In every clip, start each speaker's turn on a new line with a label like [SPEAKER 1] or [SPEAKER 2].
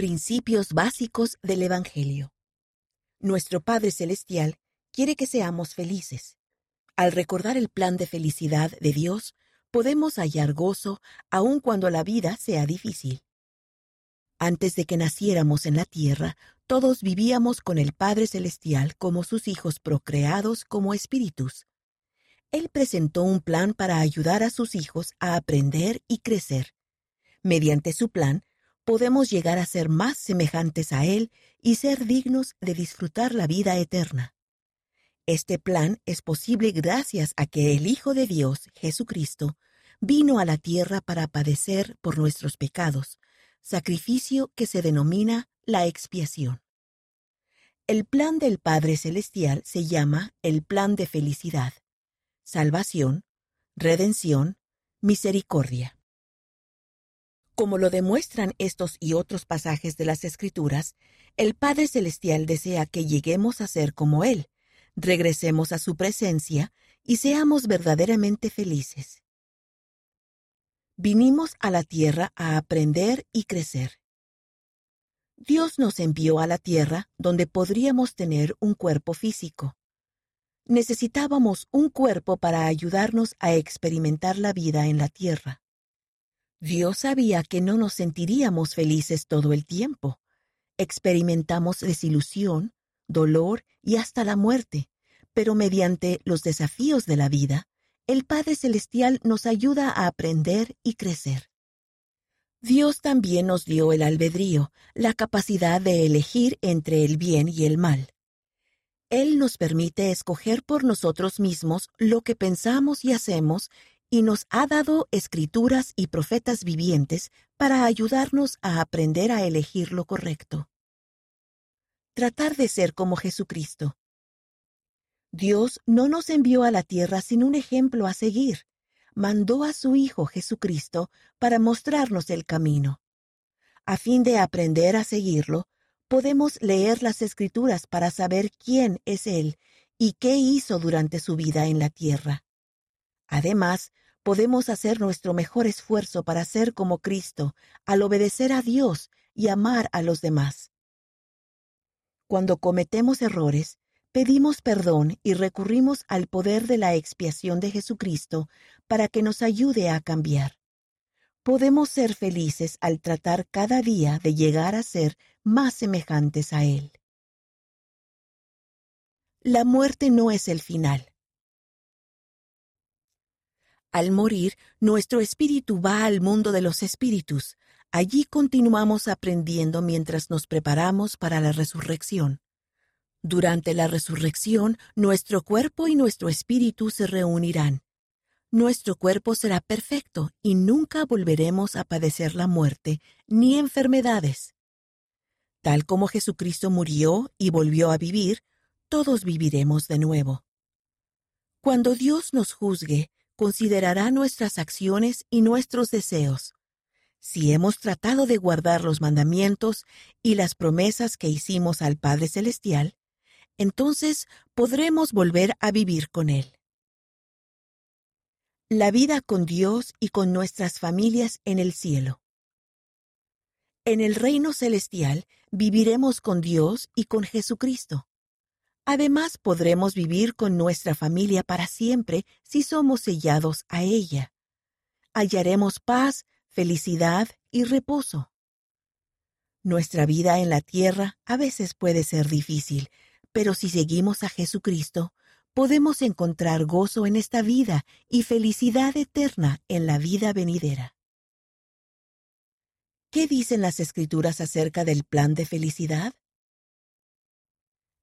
[SPEAKER 1] Principios básicos del Evangelio. Nuestro Padre Celestial quiere que seamos felices. Al recordar el plan de felicidad de Dios, podemos hallar gozo aun cuando la vida sea difícil. Antes de que naciéramos en la tierra, todos vivíamos con el Padre Celestial como sus hijos procreados como espíritus. Él presentó un plan para ayudar a sus hijos a aprender y crecer. Mediante su plan, podemos llegar a ser más semejantes a Él y ser dignos de disfrutar la vida eterna. Este plan es posible gracias a que el Hijo de Dios, Jesucristo, vino a la tierra para padecer por nuestros pecados, sacrificio que se denomina la expiación. El plan del Padre Celestial se llama el plan de felicidad, salvación, redención, misericordia. Como lo demuestran estos y otros pasajes de las Escrituras, el Padre Celestial desea que lleguemos a ser como Él, regresemos a su presencia y seamos verdaderamente felices. Vinimos a la tierra a aprender y crecer. Dios nos envió a la tierra donde podríamos tener un cuerpo físico. Necesitábamos un cuerpo para ayudarnos a experimentar la vida en la tierra. Dios sabía que no nos sentiríamos felices todo el tiempo. Experimentamos desilusión, dolor y hasta la muerte, pero mediante los desafíos de la vida, el Padre Celestial nos ayuda a aprender y crecer. Dios también nos dio el albedrío, la capacidad de elegir entre el bien y el mal. Él nos permite escoger por nosotros mismos lo que pensamos y hacemos y nos ha dado escrituras y profetas vivientes para ayudarnos a aprender a elegir lo correcto. Tratar de ser como Jesucristo. Dios no nos envió a la tierra sin un ejemplo a seguir. Mandó a su Hijo Jesucristo para mostrarnos el camino. A fin de aprender a seguirlo, podemos leer las escrituras para saber quién es Él y qué hizo durante su vida en la tierra. Además, podemos hacer nuestro mejor esfuerzo para ser como Cristo, al obedecer a Dios y amar a los demás. Cuando cometemos errores, pedimos perdón y recurrimos al poder de la expiación de Jesucristo para que nos ayude a cambiar. Podemos ser felices al tratar cada día de llegar a ser más semejantes a Él. La muerte no es el final. Al morir, nuestro espíritu va al mundo de los espíritus. Allí continuamos aprendiendo mientras nos preparamos para la resurrección. Durante la resurrección, nuestro cuerpo y nuestro espíritu se reunirán. Nuestro cuerpo será perfecto y nunca volveremos a padecer la muerte ni enfermedades. Tal como Jesucristo murió y volvió a vivir, todos viviremos de nuevo. Cuando Dios nos juzgue, considerará nuestras acciones y nuestros deseos. Si hemos tratado de guardar los mandamientos y las promesas que hicimos al Padre Celestial, entonces podremos volver a vivir con Él. La vida con Dios y con nuestras familias en el cielo. En el reino celestial viviremos con Dios y con Jesucristo. Además, podremos vivir con nuestra familia para siempre si somos sellados a ella. Hallaremos paz, felicidad y reposo. Nuestra vida en la tierra a veces puede ser difícil, pero si seguimos a Jesucristo, podemos encontrar gozo en esta vida y felicidad eterna en la vida venidera. ¿Qué dicen las escrituras acerca del plan de felicidad?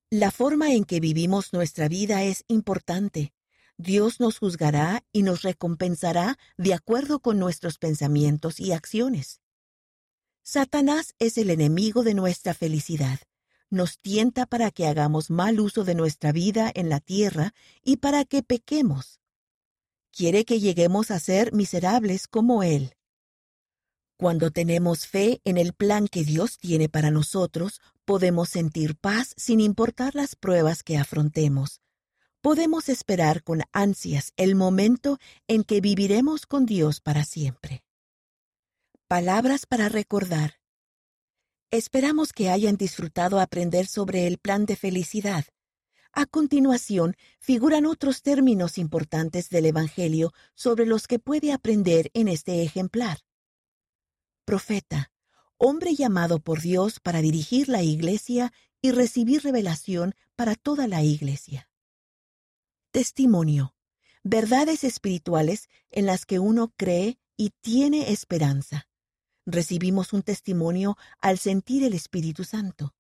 [SPEAKER 1] La forma en que vivimos nuestra vida es importante. Dios nos juzgará y nos recompensará de acuerdo con nuestros pensamientos y acciones. Satanás es el enemigo de nuestra felicidad. Nos tienta para que hagamos mal uso de nuestra vida en la tierra y para que pequemos. Quiere que lleguemos a ser miserables como Él. Cuando tenemos fe en el plan que Dios tiene para nosotros, podemos sentir paz sin importar las pruebas que afrontemos. Podemos esperar con ansias el momento en que viviremos con Dios para siempre. Palabras para recordar. Esperamos que hayan disfrutado aprender sobre el plan de felicidad. A continuación, figuran otros términos importantes del Evangelio sobre los que puede aprender en este ejemplar. Profeta, hombre llamado por Dios para dirigir la Iglesia y recibir revelación para toda la Iglesia. Testimonio, verdades espirituales en las que uno cree y tiene esperanza recibimos un testimonio al sentir el Espíritu Santo.